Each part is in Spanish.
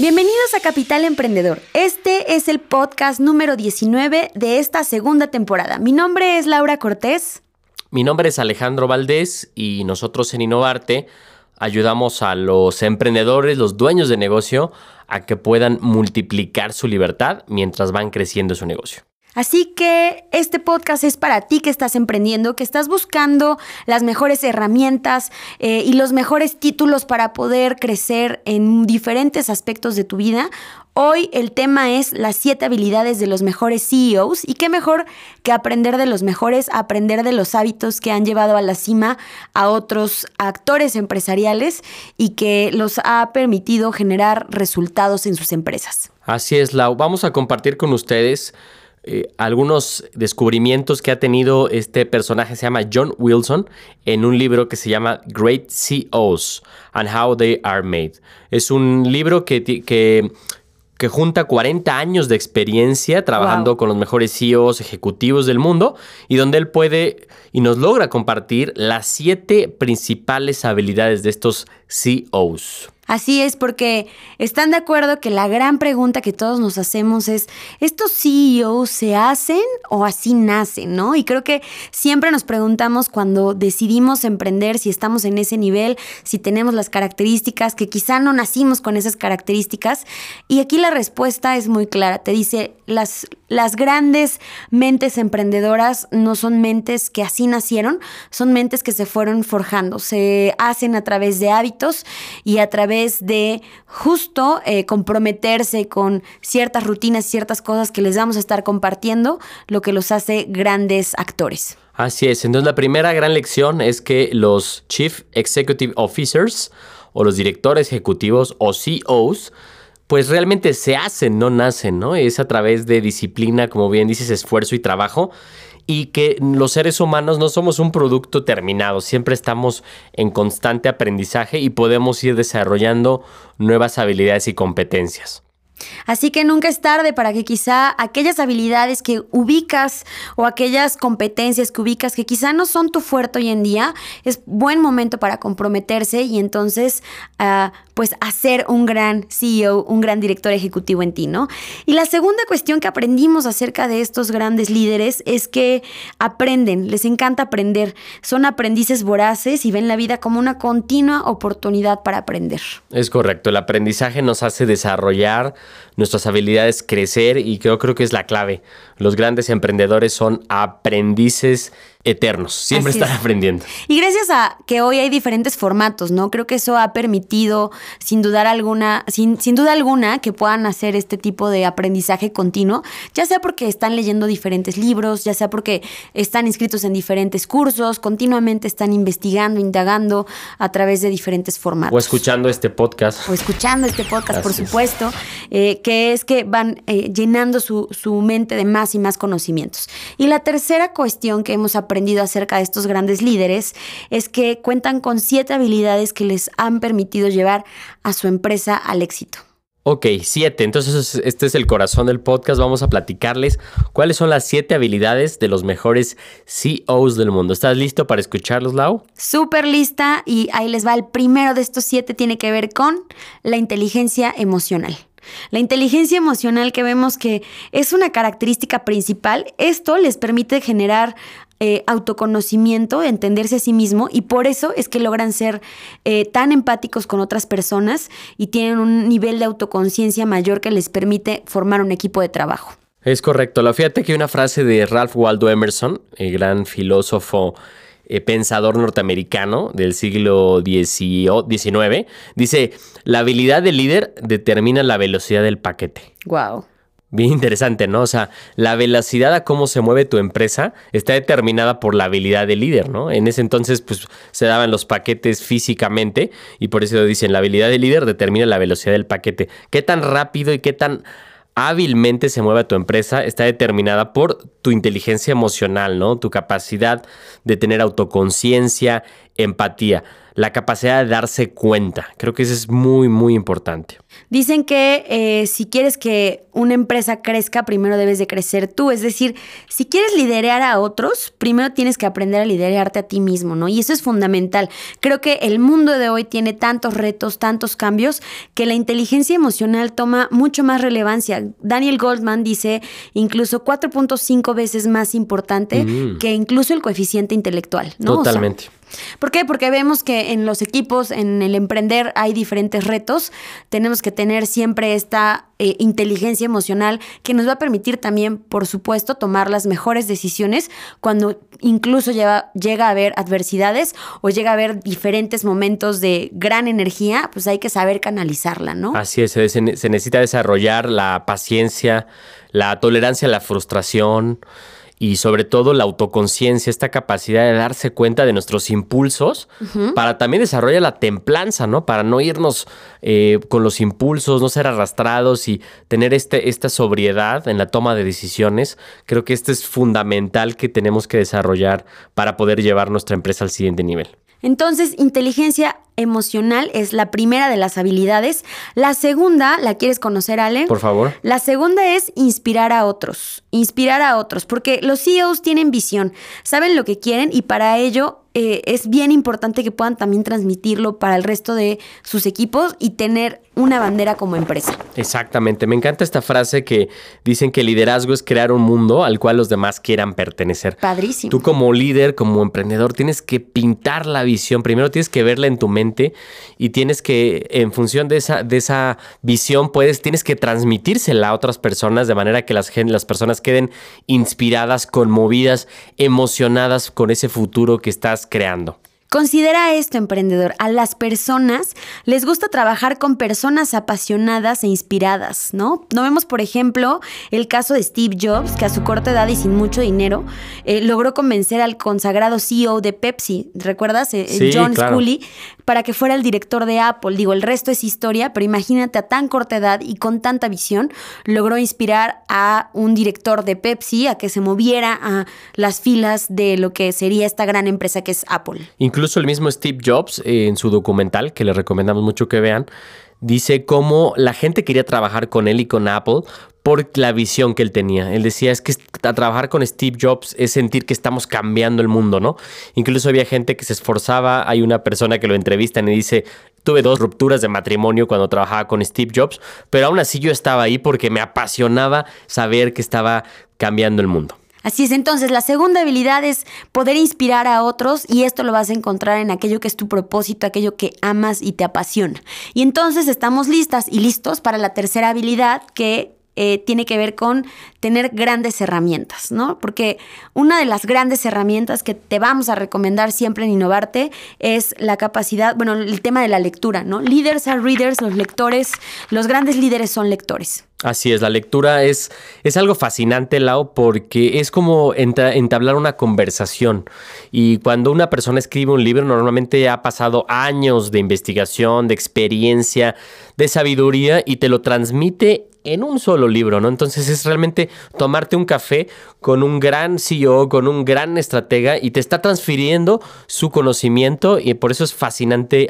Bienvenidos a Capital Emprendedor. Este es el podcast número 19 de esta segunda temporada. Mi nombre es Laura Cortés. Mi nombre es Alejandro Valdés y nosotros en Innovarte ayudamos a los emprendedores, los dueños de negocio, a que puedan multiplicar su libertad mientras van creciendo su negocio. Así que este podcast es para ti que estás emprendiendo, que estás buscando las mejores herramientas eh, y los mejores títulos para poder crecer en diferentes aspectos de tu vida. Hoy el tema es las siete habilidades de los mejores CEOs y qué mejor que aprender de los mejores, aprender de los hábitos que han llevado a la cima a otros actores empresariales y que los ha permitido generar resultados en sus empresas. Así es, Lau. Vamos a compartir con ustedes eh, algunos descubrimientos que ha tenido este personaje, se llama John Wilson, en un libro que se llama Great CEOs and How They Are Made. Es un libro que, que, que junta 40 años de experiencia trabajando Wow. con los mejores CEOs ejecutivos del mundo y donde él puede y nos logra compartir las siete principales habilidades de estos CEOs. Así es, porque están de acuerdo que la gran pregunta que todos nos hacemos es, ¿estos CEOs se hacen o así nacen? ¿no? Y creo que siempre nos preguntamos cuando decidimos emprender si estamos en ese nivel, si tenemos las características, que quizá no nacimos con esas características. Y aquí la respuesta es muy clara. Te dice, las, las grandes mentes emprendedoras no son mentes que así nacieron, son mentes que se fueron forjando, se hacen a través de hábitos y a través de justo eh, comprometerse con ciertas rutinas, ciertas cosas que les vamos a estar compartiendo, lo que los hace grandes actores. Así es, entonces la primera gran lección es que los Chief Executive Officers o los directores ejecutivos o CEOs pues realmente se hacen, no nacen, ¿no? Es a través de disciplina, como bien dices, esfuerzo y trabajo y que los seres humanos no somos un producto terminado, siempre estamos en constante aprendizaje y podemos ir desarrollando nuevas habilidades y competencias. Así que nunca es tarde para que quizá aquellas habilidades que ubicas o aquellas competencias que ubicas que quizá no son tu fuerte hoy en día, es buen momento para comprometerse y entonces uh, pues hacer un gran CEO, un gran director ejecutivo en ti, ¿no? Y la segunda cuestión que aprendimos acerca de estos grandes líderes es que aprenden, les encanta aprender, son aprendices voraces y ven la vida como una continua oportunidad para aprender. Es correcto, el aprendizaje nos hace desarrollar nuestras habilidades, crecer y yo creo que es la clave. Los grandes emprendedores son aprendices eternos, siempre Así es. aprendiendo. Y gracias a que hoy hay diferentes formatos, ¿no? Creo que eso ha permitido, sin dudar alguna, sin, sin duda alguna, que puedan hacer este tipo de aprendizaje continuo, ya sea porque están leyendo diferentes libros, ya sea porque están inscritos en diferentes cursos, continuamente están investigando, indagando a través de diferentes formatos O escuchando este podcast. o escuchando este podcast, por supuesto, eh, que es que van eh, llenando su, su mente de más y más conocimientos. Y la tercera cuestión que hemos aprendido acerca de estos grandes líderes es que cuentan con siete habilidades que les han permitido llevar a su empresa al éxito. Ok, siete. Entonces este es el corazón del podcast. Vamos a platicarles cuáles son las siete habilidades de los mejores CEOs del mundo. ¿Estás listo para escucharlos, Lau? Súper lista y ahí les va. El primero de estos siete tiene que ver con la inteligencia emocional. La inteligencia emocional que vemos que es una característica principal, esto les permite generar eh, autoconocimiento, entenderse a sí mismo y por eso es que logran ser eh, tan empáticos con otras personas y tienen un nivel de autoconciencia mayor que les permite formar un equipo de trabajo. Es correcto. La fíjate que hay una frase de Ralph Waldo Emerson, el gran filósofo eh, pensador norteamericano del siglo XIX, dice, la habilidad del líder determina la velocidad del paquete. Wow. Bien interesante, ¿no? O sea, la velocidad a cómo se mueve tu empresa está determinada por la habilidad del líder, ¿no? En ese entonces, pues se daban los paquetes físicamente y por eso dicen, la habilidad del líder determina la velocidad del paquete. ¿Qué tan rápido y qué tan hábilmente se mueve tu empresa está determinada por tu inteligencia emocional, ¿no? Tu capacidad de tener autoconciencia, empatía la capacidad de darse cuenta. Creo que eso es muy, muy importante. Dicen que eh, si quieres que una empresa crezca, primero debes de crecer tú. Es decir, si quieres liderar a otros, primero tienes que aprender a liderarte a ti mismo, ¿no? Y eso es fundamental. Creo que el mundo de hoy tiene tantos retos, tantos cambios, que la inteligencia emocional toma mucho más relevancia. Daniel Goldman dice incluso 4.5 veces más importante mm. que incluso el coeficiente intelectual, ¿no? Totalmente. ¿Por qué? Porque vemos que en los equipos, en el emprender, hay diferentes retos. Tenemos que tener siempre esta eh, inteligencia emocional que nos va a permitir también, por supuesto, tomar las mejores decisiones cuando incluso llega a haber adversidades o llega a haber diferentes momentos de gran energía, pues hay que saber canalizarla, ¿no? Así es, se, se necesita desarrollar la paciencia, la tolerancia a la frustración y sobre todo la autoconciencia, esta capacidad de darse cuenta de nuestros impulsos para también desarrollar la templanza, ¿no? Para no irnos eh, con los impulsos, no ser arrastrados y tener este, esta sobriedad en la toma de decisiones. Creo que esto es fundamental que tenemos que desarrollar para poder llevar nuestra empresa al siguiente nivel. Entonces, inteligencia emocional es la primera de las habilidades. La segunda, ¿la quieres conocer, Ale? Por favor. La segunda es inspirar a otros. Inspirar a otros, porque los CEOs tienen visión, saben lo que quieren y para ello eh, es bien importante que puedan también transmitirlo para el resto de sus equipos y tener una bandera como empresa. Exactamente, me encanta esta frase que dicen que liderazgo es crear un mundo al cual los demás quieran pertenecer. Padrísimo. Tú como líder, como emprendedor, tienes que pintar la visión, primero tienes que verla en tu mente y tienes que, en función de esa, de esa visión, puedes, tienes que transmitírsela a otras personas de manera que las, las personas queden inspiradas, conmovidas, emocionadas con ese futuro que estás creando. Considera esto, emprendedor. A las personas les gusta trabajar con personas apasionadas e inspiradas, ¿no? No vemos, por ejemplo, el caso de Steve Jobs, que a su corta edad y sin mucho dinero eh, logró convencer al consagrado CEO de Pepsi, ¿recuerdas? Eh, John Scully, para que fuera el director de Apple. Digo, el resto es historia, pero imagínate a tan corta edad y con tanta visión, logró inspirar a un director de Pepsi a que se moviera a las filas de lo que sería esta gran empresa que es Apple. Incluso el mismo Steve Jobs, eh, en su documental, que le recomendamos mucho que vean, dice cómo la gente quería trabajar con él y con Apple por la visión que él tenía. Él decía, es que trabajar con Steve Jobs es sentir que estamos cambiando el mundo, ¿no? Incluso había gente que se esforzaba, hay una persona que lo entrevista y dice, tuve dos rupturas de matrimonio cuando trabajaba con Steve Jobs, pero aún así yo estaba ahí porque me apasionaba saber que estaba cambiando el mundo. Así es, entonces la segunda habilidad es poder inspirar a otros y esto lo vas a encontrar en aquello que es tu propósito, aquello que amas y te apasiona. Y entonces estamos listas y listos para la tercera habilidad que eh, tiene que ver con tener grandes herramientas, ¿no? Porque una de las grandes herramientas que te vamos a recomendar siempre en Innovarte es la capacidad, bueno, el tema de la lectura, ¿no? Leaders are readers, los lectores, los grandes líderes son lectores. Así es, la lectura es, es algo fascinante, Lau, porque es como entablar una conversación. Y cuando una persona escribe un libro, normalmente ha pasado años de investigación, de experiencia, de sabiduría y te lo transmite en un solo libro, ¿no? Entonces es realmente tomarte un café con un gran CEO, con un gran estratega y te está transfiriendo su conocimiento y por eso es fascinante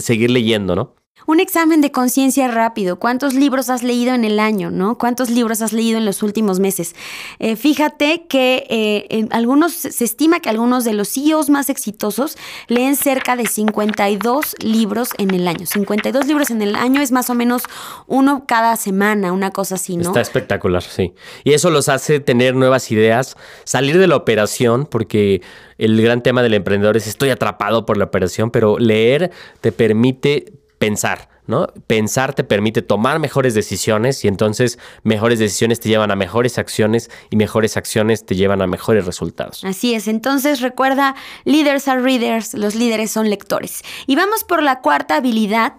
seguir leyendo, ¿no? Un examen de conciencia rápido. ¿Cuántos libros has leído en el año, no? ¿Cuántos libros has leído en los últimos meses? Eh, fíjate que eh, algunos se estima que algunos de los CEOs más exitosos leen cerca de 52 libros en el año. 52 libros en el año es más o menos uno cada semana, una cosa así, ¿no? Está espectacular, sí. Y eso los hace tener nuevas ideas, salir de la operación, porque el gran tema del emprendedor es estoy atrapado por la operación, pero leer te permite pensar, ¿no? Pensar te permite tomar mejores decisiones y entonces mejores decisiones te llevan a mejores acciones y mejores acciones te llevan a mejores resultados. Así es, entonces recuerda, leaders are readers, los líderes son lectores. Y vamos por la cuarta habilidad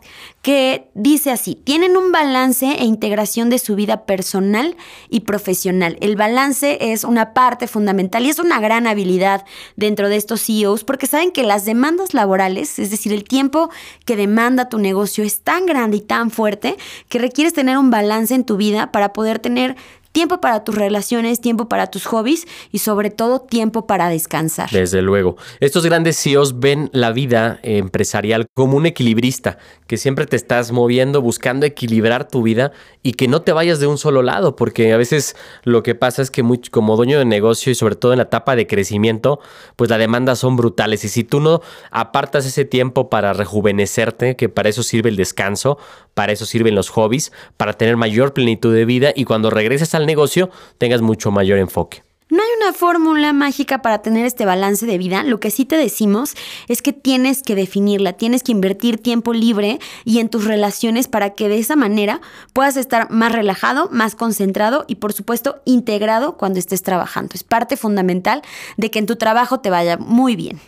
que dice así, tienen un balance e integración de su vida personal y profesional. El balance es una parte fundamental y es una gran habilidad dentro de estos CEOs porque saben que las demandas laborales, es decir, el tiempo que demanda tu negocio es tan grande y tan fuerte que requieres tener un balance en tu vida para poder tener tiempo para tus relaciones, tiempo para tus hobbies y sobre todo tiempo para descansar. Desde luego. Estos grandes CEOs ven la vida empresarial como un equilibrista, que siempre te estás moviendo, buscando equilibrar tu vida y que no te vayas de un solo lado, porque a veces lo que pasa es que como dueño de negocio y sobre todo en la etapa de crecimiento, pues las demandas son brutales y si tú no apartas ese tiempo para rejuvenecerte, que para eso sirve el descanso, para eso sirven los hobbies, para tener mayor plenitud de vida y cuando regreses al negocio tengas mucho mayor enfoque. No hay una fórmula mágica para tener este balance de vida. Lo que sí te decimos es que tienes que definirla, tienes que invertir tiempo libre y en tus relaciones para que de esa manera puedas estar más relajado, más concentrado y por supuesto integrado cuando estés trabajando. Es parte fundamental de que en tu trabajo te vaya muy bien.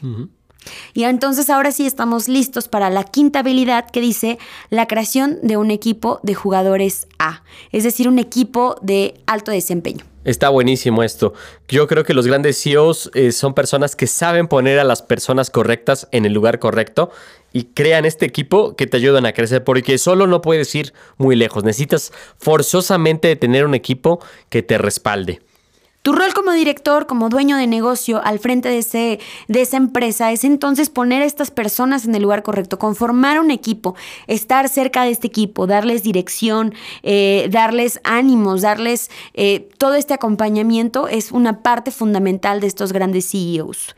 Y entonces ahora sí estamos listos para la quinta habilidad que dice la creación de un equipo de jugadores A, es decir, un equipo de alto desempeño. Está buenísimo esto. Yo creo que los grandes CEOs eh, son personas que saben poner a las personas correctas en el lugar correcto y crean este equipo que te ayudan a crecer porque solo no puedes ir muy lejos. Necesitas forzosamente tener un equipo que te respalde. Tu rol como director, como dueño de negocio al frente de, ese, de esa empresa es entonces poner a estas personas en el lugar correcto, conformar un equipo, estar cerca de este equipo, darles dirección, eh, darles ánimos, darles eh, todo este acompañamiento es una parte fundamental de estos grandes CEOs.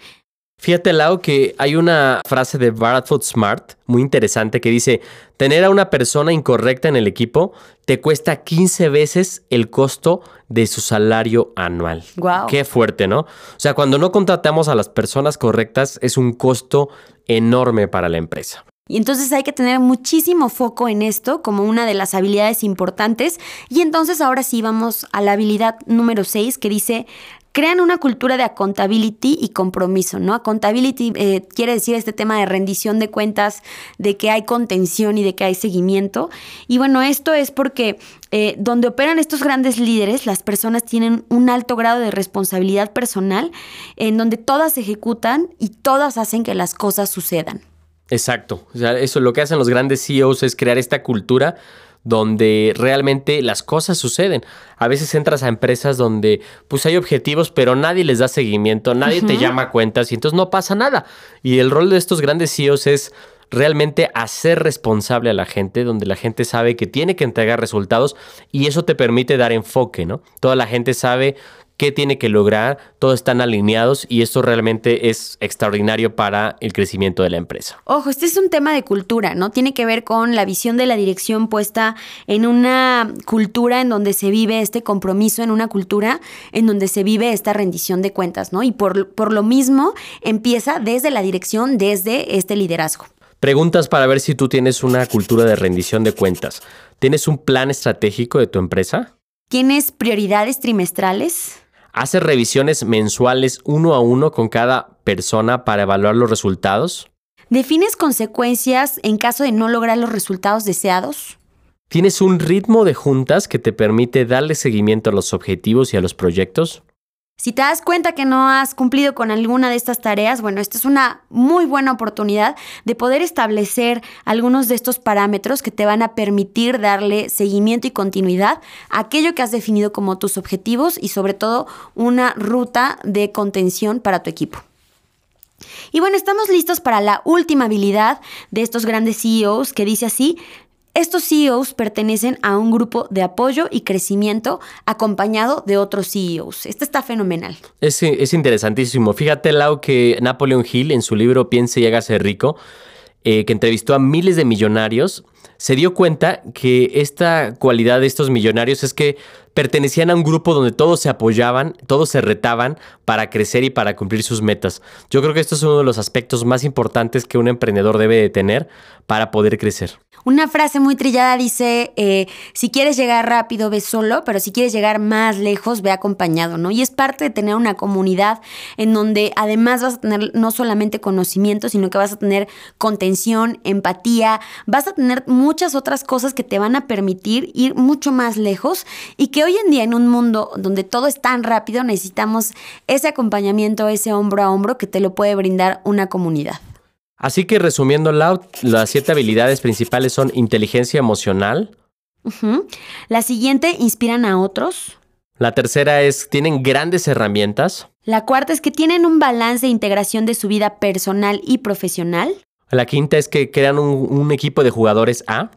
Fíjate, Lau, que hay una frase de Bradford Smart muy interesante que dice, tener a una persona incorrecta en el equipo te cuesta 15 veces el costo de su salario anual. Wow. Qué fuerte, ¿no? O sea, cuando no contratamos a las personas correctas es un costo enorme para la empresa. Y entonces hay que tener muchísimo foco en esto como una de las habilidades importantes. Y entonces ahora sí vamos a la habilidad número 6 que dice crean una cultura de accountability y compromiso, ¿no? Accountability eh, quiere decir este tema de rendición de cuentas, de que hay contención y de que hay seguimiento. Y bueno, esto es porque eh, donde operan estos grandes líderes, las personas tienen un alto grado de responsabilidad personal, en donde todas ejecutan y todas hacen que las cosas sucedan. Exacto. O sea, eso lo que hacen los grandes CEOs es crear esta cultura donde realmente las cosas suceden. A veces entras a empresas donde pues hay objetivos, pero nadie les da seguimiento, nadie te llama a cuentas y entonces no pasa nada. Y el rol de estos grandes CEOs es realmente hacer responsable a la gente, donde la gente sabe que tiene que entregar resultados y eso te permite dar enfoque, ¿no? Toda la gente sabe qué tiene que lograr, todos están alineados y esto realmente es extraordinario para el crecimiento de la empresa. Ojo, este es un tema de cultura, ¿no? Tiene que ver con la visión de la dirección puesta en una cultura en donde se vive este compromiso, en una cultura en donde se vive esta rendición de cuentas, ¿no? Y por, por lo mismo empieza desde la dirección, desde este liderazgo. Preguntas para ver si tú tienes una cultura de rendición de cuentas. ¿Tienes un plan estratégico de tu empresa? ¿Tienes prioridades trimestrales? ¿Haces revisiones mensuales uno a uno con cada persona para evaluar los resultados? ¿Defines consecuencias en caso de no lograr los resultados deseados? ¿Tienes un ritmo de juntas que te permite darle seguimiento a los objetivos y a los proyectos? Si te das cuenta que no has cumplido con alguna de estas tareas, bueno, esta es una muy buena oportunidad de poder establecer algunos de estos parámetros que te van a permitir darle seguimiento y continuidad a aquello que has definido como tus objetivos y sobre todo una ruta de contención para tu equipo. Y bueno, estamos listos para la última habilidad de estos grandes CEOs que dice así, estos CEOs pertenecen a un grupo de apoyo y crecimiento acompañado de otros CEOs. Este está fenomenal. Es, es interesantísimo. Fíjate, Lau, que Napoleon Hill en su libro Piense y hágase rico, eh, que entrevistó a miles de millonarios, se dio cuenta que esta cualidad de estos millonarios es que pertenecían a un grupo donde todos se apoyaban, todos se retaban para crecer y para cumplir sus metas. Yo creo que esto es uno de los aspectos más importantes que un emprendedor debe de tener para poder crecer. Una frase muy trillada dice, eh, si quieres llegar rápido, ve solo, pero si quieres llegar más lejos, ve acompañado, ¿no? Y es parte de tener una comunidad en donde además vas a tener no solamente conocimiento, sino que vas a tener contención, empatía, vas a tener muchas otras cosas que te van a permitir ir mucho más lejos y que hoy en día en un mundo donde todo es tan rápido necesitamos ese acompañamiento, ese hombro a hombro que te lo puede brindar una comunidad. Así que resumiendo, las siete habilidades principales son inteligencia emocional. La siguiente, inspiran a otros. La tercera es, tienen grandes herramientas. La cuarta es que tienen un balance de integración de su vida personal y profesional. La quinta es que crean un, equipo de jugadores A.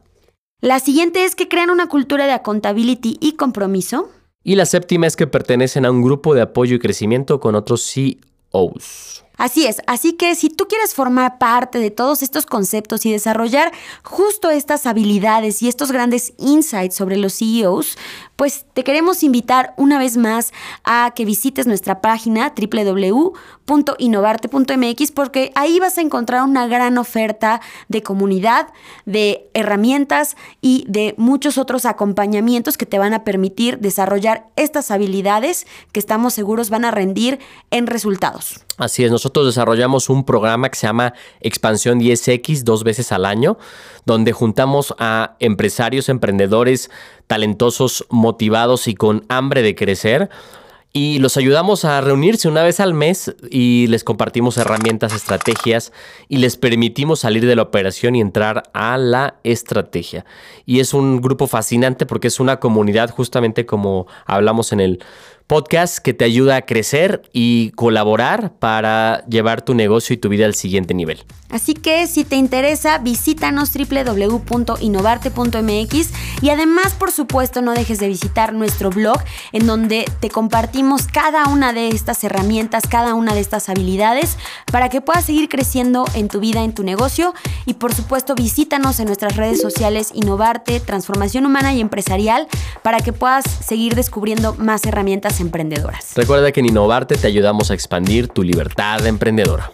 La siguiente es que crean una cultura de accountability y compromiso. Y la séptima es que pertenecen a un grupo de apoyo y crecimiento con otros CEOs. Así es, así que si tú quieres formar parte de todos estos conceptos y desarrollar justo estas habilidades y estos grandes insights sobre los CEOs, pues te queremos invitar una vez más a que visites nuestra página www.innovarte.mx porque ahí vas a encontrar una gran oferta de comunidad, de herramientas y de muchos otros acompañamientos que te van a permitir desarrollar estas habilidades que estamos seguros van a rendir en resultados. Así es, nosotros desarrollamos un programa que se llama Expansión 10X dos veces al año, donde juntamos a empresarios, emprendedores talentosos, motivados y con hambre de crecer. Y los ayudamos a reunirse una vez al mes y les compartimos herramientas, estrategias y les permitimos salir de la operación y entrar a la estrategia. Y es un grupo fascinante porque es una comunidad justamente como hablamos en el podcast que te ayuda a crecer y colaborar para llevar tu negocio y tu vida al siguiente nivel. Así que si te interesa, visítanos www.innovarte.mx y además, por supuesto, no dejes de visitar nuestro blog en donde te compartimos cada una de estas herramientas, cada una de estas habilidades para que puedas seguir creciendo en tu vida, en tu negocio y por supuesto visítanos en nuestras redes sociales Innovarte, Transformación Humana y Empresarial para que puedas seguir descubriendo más herramientas emprendedoras. Recuerda que en Innovarte te ayudamos a expandir tu libertad emprendedora.